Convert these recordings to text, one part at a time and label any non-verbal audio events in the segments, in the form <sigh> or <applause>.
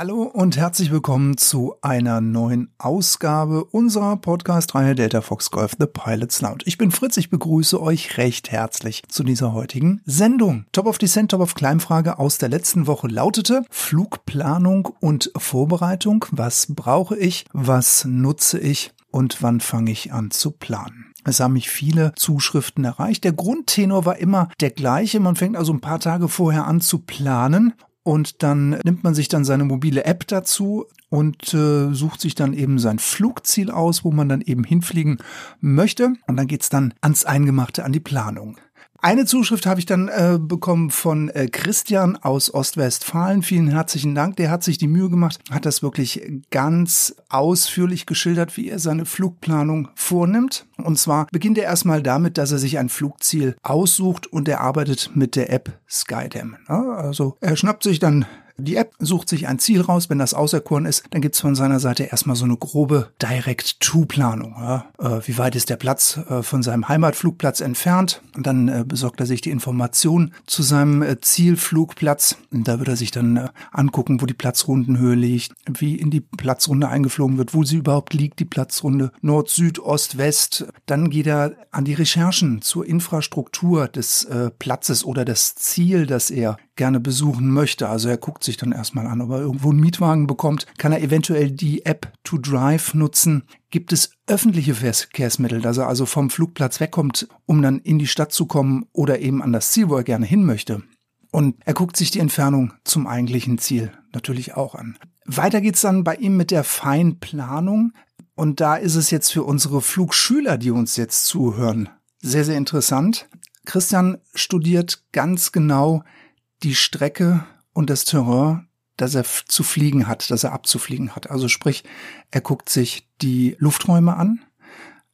Hallo und herzlich willkommen zu einer neuen Ausgabe unserer Podcast-Reihe Delta Fox Golf The Pilots Lounge. Ich bin Fritz, ich begrüße euch recht herzlich zu dieser heutigen Sendung. Top of Descent, Top of Climb Frage aus der letzten Woche lautete Flugplanung und Vorbereitung. Was brauche ich? Was nutze ich? Und wann fange ich an zu planen? Es haben mich viele Zuschriften erreicht. Der Grundtenor war immer der gleiche. Man fängt also ein paar Tage vorher an zu planen und dann nimmt man sich dann seine mobile App dazu und äh, sucht sich dann eben sein Flugziel aus, wo man dann eben hinfliegen möchte. Und dann geht's dann ans Eingemachte, an die Planung. Eine Zuschrift habe ich dann äh, bekommen von äh, Christian aus Ostwestfalen. Vielen herzlichen Dank. Der hat sich die Mühe gemacht, hat das wirklich ganz ausführlich geschildert, wie er seine Flugplanung vornimmt. Und zwar beginnt er erstmal damit, dass er sich ein Flugziel aussucht und er arbeitet mit der App Skydam. Ja, also er schnappt sich dann die App sucht sich ein Ziel raus. Wenn das auserkoren ist, dann gibt's von seiner Seite erstmal so eine grobe Direct-to-Planung. Ja? Äh, wie weit ist der Platz äh, von seinem Heimatflugplatz entfernt? Und dann äh, besorgt er sich die Information zu seinem äh, Zielflugplatz. Und da wird er sich dann äh, angucken, wo die Platzrundenhöhe liegt, wie in die Platzrunde eingeflogen wird, wo sie überhaupt liegt, die Platzrunde Nord, Süd, Ost, West. Dann geht er an die Recherchen zur Infrastruktur des äh, Platzes oder das Ziel, das er gerne besuchen möchte. Also er guckt sich dann erstmal an, ob er irgendwo einen Mietwagen bekommt. Kann er eventuell die App To Drive nutzen? Gibt es öffentliche Verkehrsmittel, dass er also vom Flugplatz wegkommt, um dann in die Stadt zu kommen oder eben an das Ziel, wo er gerne hin möchte? Und er guckt sich die Entfernung zum eigentlichen Ziel natürlich auch an. Weiter geht's dann bei ihm mit der Feinplanung. Und da ist es jetzt für unsere Flugschüler, die uns jetzt zuhören, sehr, sehr interessant. Christian studiert ganz genau die Strecke und das Terrain, das er zu fliegen hat, das er abzufliegen hat. Also sprich, er guckt sich die Lufträume an.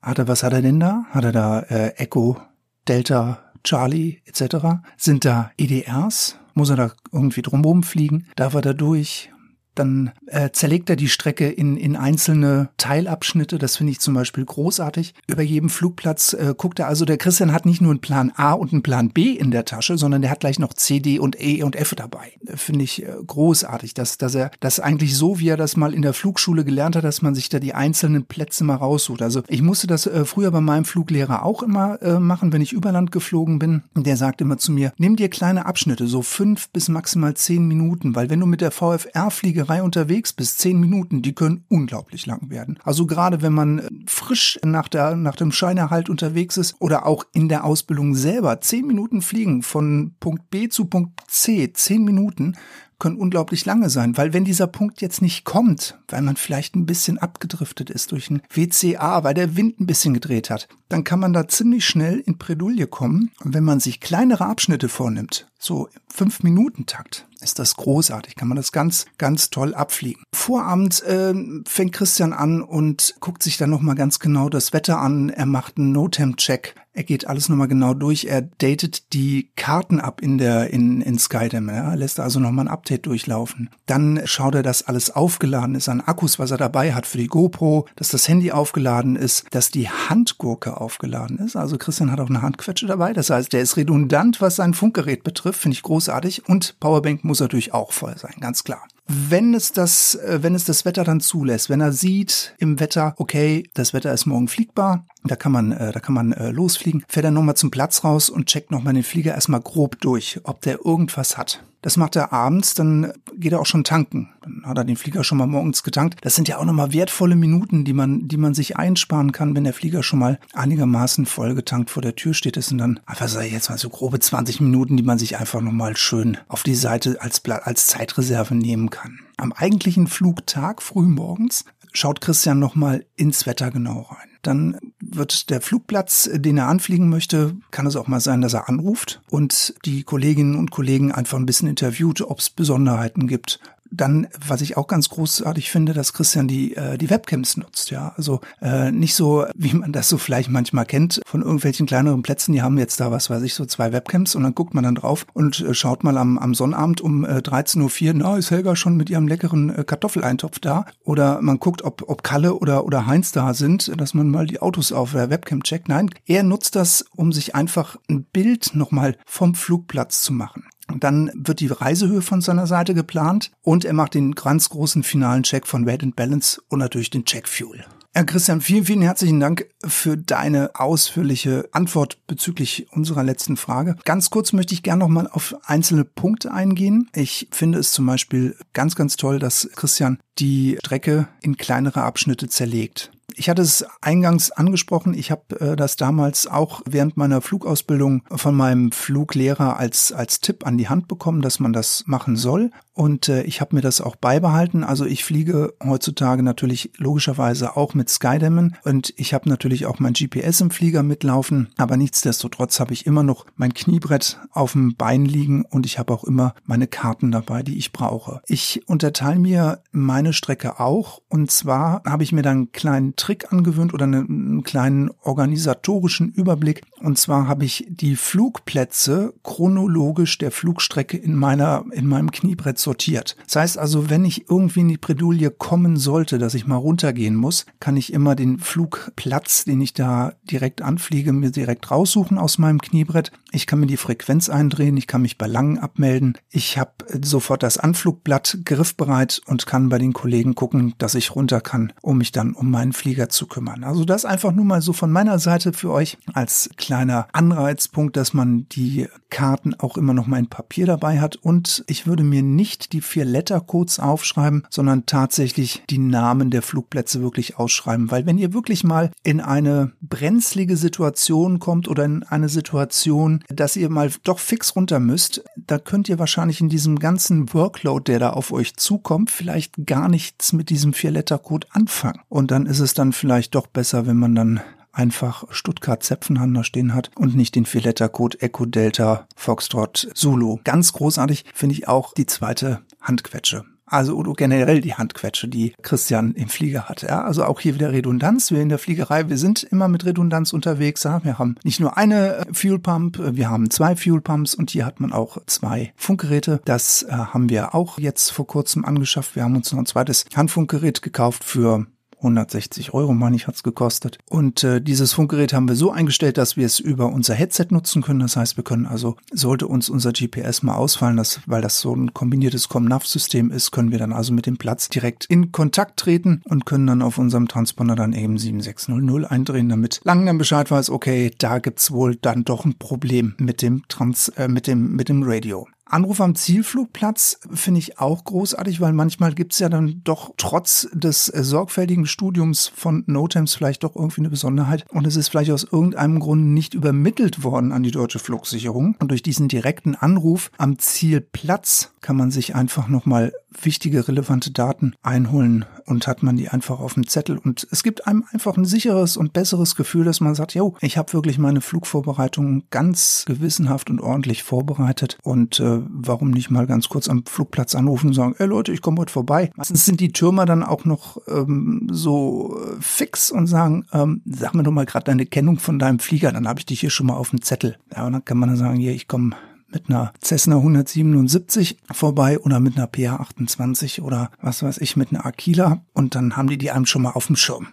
Hat er, was hat er denn da? Hat er da äh, Echo, Delta, Charlie etc.? Sind da EDRs? Muss er da irgendwie drumherum fliegen? Darf er da durch? Dann äh, zerlegt er die Strecke in, in einzelne Teilabschnitte. Das finde ich zum Beispiel großartig. Über jedem Flugplatz äh, guckt er also, der Christian hat nicht nur einen Plan A und einen Plan B in der Tasche, sondern der hat gleich noch C, D und E und F dabei. Finde ich äh, großartig, dass, dass er das eigentlich so, wie er das mal in der Flugschule gelernt hat, dass man sich da die einzelnen Plätze mal raussucht. Also ich musste das äh, früher bei meinem Fluglehrer auch immer äh, machen, wenn ich über Land geflogen bin. Der sagt immer zu mir, nimm dir kleine Abschnitte, so fünf bis maximal zehn Minuten, weil wenn du mit der VFR-Fliege Fliegerei unterwegs bis zehn Minuten, die können unglaublich lang werden. Also gerade wenn man äh, frisch nach, der, nach dem Scheinerhalt unterwegs ist oder auch in der Ausbildung selber zehn Minuten fliegen von Punkt B zu Punkt C, zehn Minuten, können unglaublich lange sein, weil wenn dieser Punkt jetzt nicht kommt, weil man vielleicht ein bisschen abgedriftet ist durch ein WCA, weil der Wind ein bisschen gedreht hat, dann kann man da ziemlich schnell in Predulie kommen. Und wenn man sich kleinere Abschnitte vornimmt, so fünf Minuten Takt, ist das großartig, kann man das ganz, ganz toll abfliegen. Vorabend äh, fängt Christian an und guckt sich dann nochmal ganz genau das Wetter an. Er macht einen No-Temp-Check. Er geht alles nochmal genau durch. Er datet die Karten ab in der in, in Skydam. Er lässt also nochmal ein Update durchlaufen. Dann schaut er, dass alles aufgeladen ist an Akkus, was er dabei hat für die GoPro, dass das Handy aufgeladen ist, dass die Handgurke aufgeladen ist. Also Christian hat auch eine Handquetsche dabei. Das heißt, der ist redundant, was sein Funkgerät betrifft. Finde ich großartig. Und Powerbank muss natürlich auch voll sein, ganz klar wenn es das, äh, wenn es das Wetter dann zulässt, wenn er sieht im Wetter, okay, das Wetter ist morgen fliegbar, da kann man, äh, da kann man äh, losfliegen, fährt er nochmal zum Platz raus und checkt nochmal den Flieger erstmal grob durch, ob der irgendwas hat. Das macht er abends, dann geht er auch schon tanken. Dann hat er den Flieger schon mal morgens getankt. Das sind ja auch nochmal wertvolle Minuten, die man, die man sich einsparen kann, wenn der Flieger schon mal einigermaßen voll getankt vor der Tür steht. Das sind dann einfach, sag ich jetzt mal, so grobe 20 Minuten, die man sich einfach nochmal schön auf die Seite als, als Zeitreserve nehmen kann. Am eigentlichen Flugtag früh morgens schaut Christian nochmal ins Wetter genau rein. Dann wird der Flugplatz, den er anfliegen möchte, kann es auch mal sein, dass er anruft und die Kolleginnen und Kollegen einfach ein bisschen interviewt, ob es Besonderheiten gibt, dann, was ich auch ganz großartig finde, dass Christian die, äh, die Webcams nutzt, ja. Also äh, nicht so, <laughs> wie man das so vielleicht manchmal kennt, von irgendwelchen kleineren Plätzen, die haben jetzt da, was weiß ich, so zwei Webcams und dann guckt man dann drauf und äh, schaut mal am, am Sonnabend um äh, 13.04 Uhr, na, ist Helga schon mit ihrem leckeren äh, Kartoffeleintopf da? Oder man guckt, ob, ob Kalle oder, oder Heinz da sind, dass man mal die Autos auf der Webcam checkt. Nein, er nutzt das, um sich einfach ein Bild nochmal vom Flugplatz zu machen. Dann wird die Reisehöhe von seiner Seite geplant und er macht den ganz großen finalen Check von Weight and Balance und natürlich den Check Fuel. Herr Christian, vielen, vielen herzlichen Dank für deine ausführliche Antwort bezüglich unserer letzten Frage. Ganz kurz möchte ich gerne noch mal auf einzelne Punkte eingehen. Ich finde es zum Beispiel ganz, ganz toll, dass Christian die Strecke in kleinere Abschnitte zerlegt. Ich hatte es eingangs angesprochen. Ich habe äh, das damals auch während meiner Flugausbildung von meinem Fluglehrer als, als Tipp an die Hand bekommen, dass man das machen soll. Und äh, ich habe mir das auch beibehalten. Also ich fliege heutzutage natürlich logischerweise auch mit Skydammen und ich habe natürlich auch mein GPS im Flieger mitlaufen. Aber nichtsdestotrotz habe ich immer noch mein Kniebrett auf dem Bein liegen und ich habe auch immer meine Karten dabei, die ich brauche. Ich unterteile mir meine Strecke auch und zwar habe ich mir dann einen kleinen Trick angewöhnt oder einen kleinen organisatorischen Überblick. Und zwar habe ich die Flugplätze chronologisch der Flugstrecke in meiner in meinem Kniebrett sortiert. Das heißt also, wenn ich irgendwie in die Bredouille kommen sollte, dass ich mal runtergehen muss, kann ich immer den Flugplatz, den ich da direkt anfliege, mir direkt raussuchen aus meinem Kniebrett. Ich kann mir die Frequenz eindrehen, ich kann mich bei Langen abmelden. Ich habe sofort das Anflugblatt griffbereit und kann bei den Kollegen gucken, dass ich runter kann, um mich dann um meinen Flieger zu kümmern. Also das einfach nur mal so von meiner Seite für euch als kleiner Anreizpunkt, dass man die Karten auch immer noch mal in Papier dabei hat und ich würde mir nicht die vier Lettercodes aufschreiben, sondern tatsächlich die Namen der Flugplätze wirklich ausschreiben. Weil wenn ihr wirklich mal in eine brenzlige Situation kommt oder in eine Situation, dass ihr mal doch fix runter müsst, da könnt ihr wahrscheinlich in diesem ganzen Workload, der da auf euch zukommt, vielleicht gar nichts mit diesem vier Lettercode anfangen. Und dann ist es dann vielleicht doch besser, wenn man dann einfach Stuttgart-Zepfenhahn da stehen hat und nicht den Vierlettercode Echo Delta Foxtrot Zulu. Ganz großartig finde ich auch die zweite Handquetsche. Also oder generell die Handquetsche, die Christian im Flieger hat. Ja, also auch hier wieder Redundanz. Wir in der Fliegerei, wir sind immer mit Redundanz unterwegs. Ja. Wir haben nicht nur eine äh, Fuel Pump, äh, wir haben zwei Fuel Pumps und hier hat man auch zwei Funkgeräte. Das äh, haben wir auch jetzt vor kurzem angeschafft. Wir haben uns noch ein zweites Handfunkgerät gekauft für 160 Euro, meine ich, hat's gekostet. Und äh, dieses Funkgerät haben wir so eingestellt, dass wir es über unser Headset nutzen können. Das heißt, wir können also, sollte uns unser GPS mal ausfallen, das, weil das so ein kombiniertes Com-Nav-System ist, können wir dann also mit dem Platz direkt in Kontakt treten und können dann auf unserem Transponder dann eben 7600 eindrehen, damit lang dann Bescheid weiß, okay, da gibt's wohl dann doch ein Problem mit dem Trans, äh, mit dem, mit dem Radio. Anruf am Zielflugplatz finde ich auch großartig, weil manchmal gibt es ja dann doch trotz des äh, sorgfältigen Studiums von NOTAMs vielleicht doch irgendwie eine Besonderheit und es ist vielleicht aus irgendeinem Grund nicht übermittelt worden an die deutsche Flugsicherung. Und durch diesen direkten Anruf am Zielplatz kann man sich einfach nochmal wichtige, relevante Daten einholen und hat man die einfach auf dem Zettel. Und es gibt einem einfach ein sicheres und besseres Gefühl, dass man sagt, jo, ich habe wirklich meine Flugvorbereitungen ganz gewissenhaft und ordentlich vorbereitet. Und äh, warum nicht mal ganz kurz am Flugplatz anrufen und sagen, ey Leute, ich komme heute vorbei. Meistens sind die Türmer dann auch noch ähm, so äh, fix und sagen, ähm, sag mir doch mal gerade deine Kennung von deinem Flieger, dann habe ich dich hier schon mal auf dem Zettel. Ja, und dann kann man dann sagen, hier, ich komme mit einer Cessna 177 vorbei oder mit einer PA28 oder was weiß ich, mit einer Aquila und dann haben die die einem schon mal auf dem Schirm.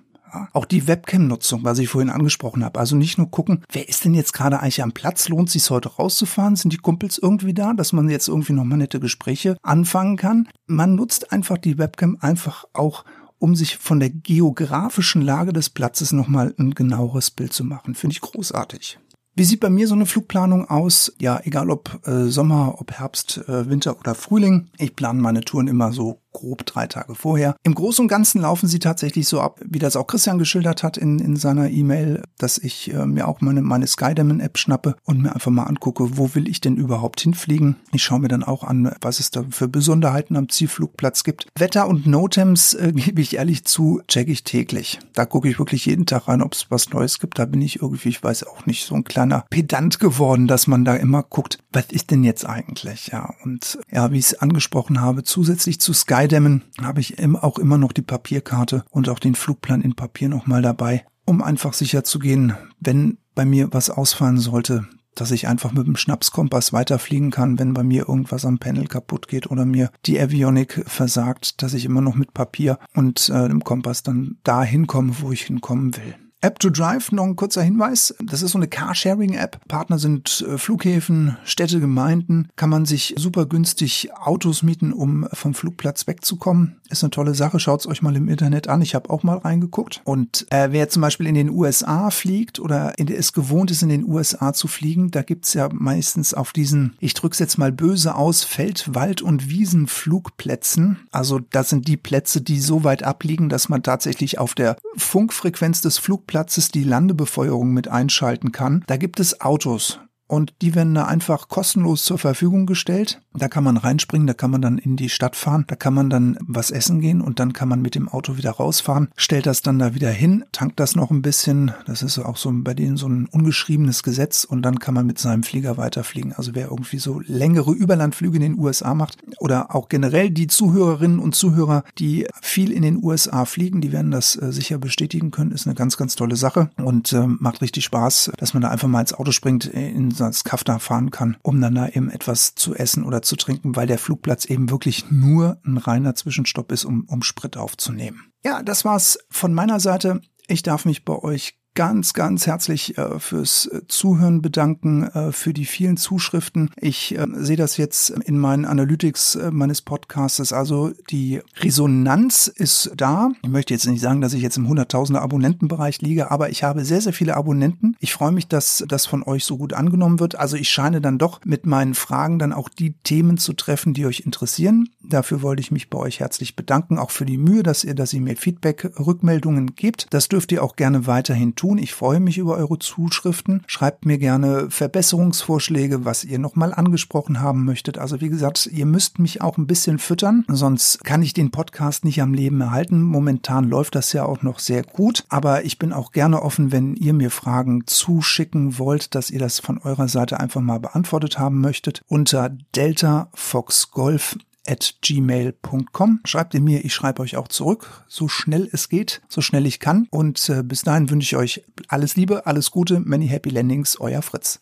Auch die Webcam-Nutzung, was ich vorhin angesprochen habe. Also nicht nur gucken, wer ist denn jetzt gerade eigentlich am Platz? Lohnt es sich heute rauszufahren? Sind die Kumpels irgendwie da, dass man jetzt irgendwie nochmal nette Gespräche anfangen kann? Man nutzt einfach die Webcam einfach auch um sich von der geografischen Lage des Platzes nochmal ein genaueres Bild zu machen. Finde ich großartig. Wie sieht bei mir so eine Flugplanung aus? Ja, egal ob äh, Sommer, ob Herbst, äh, Winter oder Frühling. Ich plane meine Touren immer so grob drei Tage vorher. Im Großen und Ganzen laufen sie tatsächlich so ab, wie das auch Christian geschildert hat in, in seiner E-Mail, dass ich äh, mir auch meine, meine Skydiamond-App schnappe und mir einfach mal angucke, wo will ich denn überhaupt hinfliegen. Ich schaue mir dann auch an, was es da für Besonderheiten am Zielflugplatz gibt. Wetter und Notems, äh, <laughs> gebe ich ehrlich zu, check ich täglich. Da gucke ich wirklich jeden Tag rein, ob es was Neues gibt. Da bin ich irgendwie, ich weiß auch nicht, so ein kleiner Pedant geworden, dass man da immer guckt, was ist denn jetzt eigentlich? Ja, und ja, wie ich es angesprochen habe, zusätzlich zu Sky Eidämmen habe ich auch immer noch die Papierkarte und auch den Flugplan in Papier nochmal dabei, um einfach sicher zu gehen, wenn bei mir was ausfallen sollte, dass ich einfach mit dem Schnapskompass weiterfliegen kann, wenn bei mir irgendwas am Panel kaputt geht oder mir die Avionik versagt, dass ich immer noch mit Papier und äh, dem Kompass dann dahin komme, wo ich hinkommen will. App to Drive, noch ein kurzer Hinweis. Das ist so eine Carsharing-App. Partner sind äh, Flughäfen, Städte, Gemeinden. Kann man sich super günstig Autos mieten, um vom Flugplatz wegzukommen. Ist eine tolle Sache. Schaut's euch mal im Internet an. Ich habe auch mal reingeguckt. Und äh, wer zum Beispiel in den USA fliegt oder in, es gewohnt ist, in den USA zu fliegen, da gibt's ja meistens auf diesen, ich drück's jetzt mal böse aus, Feld-, Wald- und Wiesenflugplätzen. Also das sind die Plätze, die so weit abliegen, dass man tatsächlich auf der Funkfrequenz des Flugplatzes die Landebefeuerung mit einschalten kann. Da gibt es Autos und die werden da einfach kostenlos zur Verfügung gestellt. Da kann man reinspringen, da kann man dann in die Stadt fahren, da kann man dann was essen gehen und dann kann man mit dem Auto wieder rausfahren, stellt das dann da wieder hin, tankt das noch ein bisschen, das ist auch so bei denen so ein ungeschriebenes Gesetz und dann kann man mit seinem Flieger weiterfliegen. Also wer irgendwie so längere Überlandflüge in den USA macht oder auch generell die Zuhörerinnen und Zuhörer, die viel in den USA fliegen, die werden das äh, sicher bestätigen können, ist eine ganz, ganz tolle Sache und äh, macht richtig Spaß, dass man da einfach mal ins Auto springt, in als Kafta fahren kann, um dann da eben etwas zu essen oder zu trinken, weil der Flugplatz eben wirklich nur ein reiner Zwischenstopp ist, um, um Sprit aufzunehmen. Ja, das war's von meiner Seite. Ich darf mich bei euch ganz, ganz herzlich äh, fürs äh, Zuhören bedanken, äh, für die vielen Zuschriften. Ich sehe das jetzt in meinen Analytics meines Podcasts. Also die Resonanz ist da. Ich möchte jetzt nicht sagen, dass ich jetzt im Hunderttausender Abonnentenbereich liege, aber ich habe sehr, sehr viele Abonnenten. Ich freue mich, dass das von euch so gut angenommen wird. Also ich scheine dann doch mit meinen Fragen dann auch die Themen zu treffen, die euch interessieren. Dafür wollte ich mich bei euch herzlich bedanken, auch für die Mühe, dass ihr, dass ihr mir Feedback, Rückmeldungen gebt. Das dürft ihr auch gerne weiterhin tun. Ich freue mich über eure Zuschriften. Schreibt mir gerne Verbesserungsvorschläge, was ihr nochmal angesprochen haben möchtet. Also wie gesagt, ihr müsst mich auch ein bisschen füttern, sonst kann ich den Podcast nicht am Leben erhalten. Momentan läuft das ja auch noch sehr gut, aber ich bin auch gerne offen, wenn ihr mir Fragen zuschicken wollt, dass ihr das von eurer Seite einfach mal beantwortet haben möchtet. Unter Delta Fox Golf at gmail.com. Schreibt ihr mir, ich schreibe euch auch zurück, so schnell es geht, so schnell ich kann. Und äh, bis dahin wünsche ich euch alles Liebe, alles Gute, many happy landings, euer Fritz.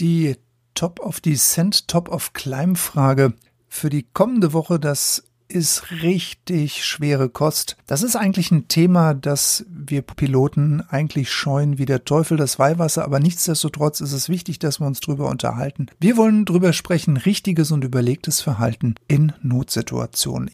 Die Top of Descent, Top of Climb Frage für die kommende Woche. Das ist richtig schwere Kost. Das ist eigentlich ein Thema, das wir Piloten eigentlich scheuen wie der Teufel das Weihwasser, aber nichtsdestotrotz ist es wichtig, dass wir uns drüber unterhalten. Wir wollen drüber sprechen, richtiges und überlegtes Verhalten in Notsituationen.